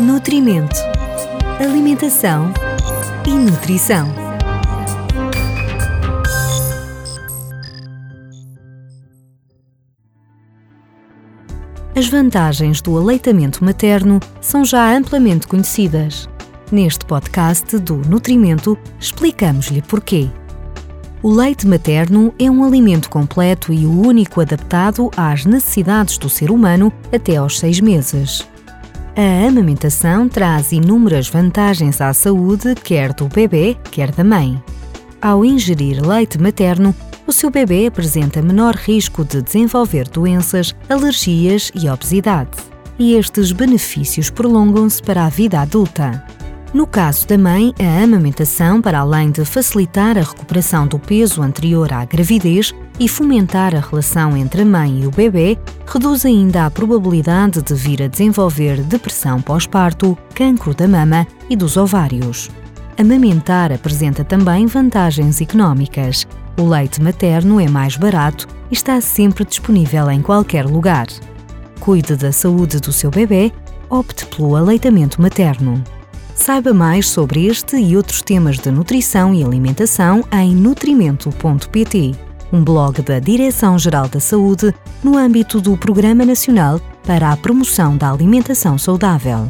Nutrimento, Alimentação e Nutrição. As vantagens do aleitamento materno são já amplamente conhecidas. Neste podcast do Nutrimento, explicamos-lhe porquê. O leite materno é um alimento completo e único adaptado às necessidades do ser humano até aos seis meses. A amamentação traz inúmeras vantagens à saúde, quer do bebê, quer da mãe. Ao ingerir leite materno, o seu bebê apresenta menor risco de desenvolver doenças, alergias e obesidade. E estes benefícios prolongam-se para a vida adulta. No caso da mãe, a amamentação, para além de facilitar a recuperação do peso anterior à gravidez e fomentar a relação entre a mãe e o bebê, reduz ainda a probabilidade de vir a desenvolver depressão pós-parto, cancro da mama e dos ovários. Amamentar apresenta também vantagens económicas. O leite materno é mais barato e está sempre disponível em qualquer lugar. Cuide da saúde do seu bebê, opte pelo aleitamento materno. Saiba mais sobre este e outros temas de nutrição e alimentação em nutrimento.pt, um blog da Direção-Geral da Saúde no âmbito do Programa Nacional para a Promoção da Alimentação Saudável.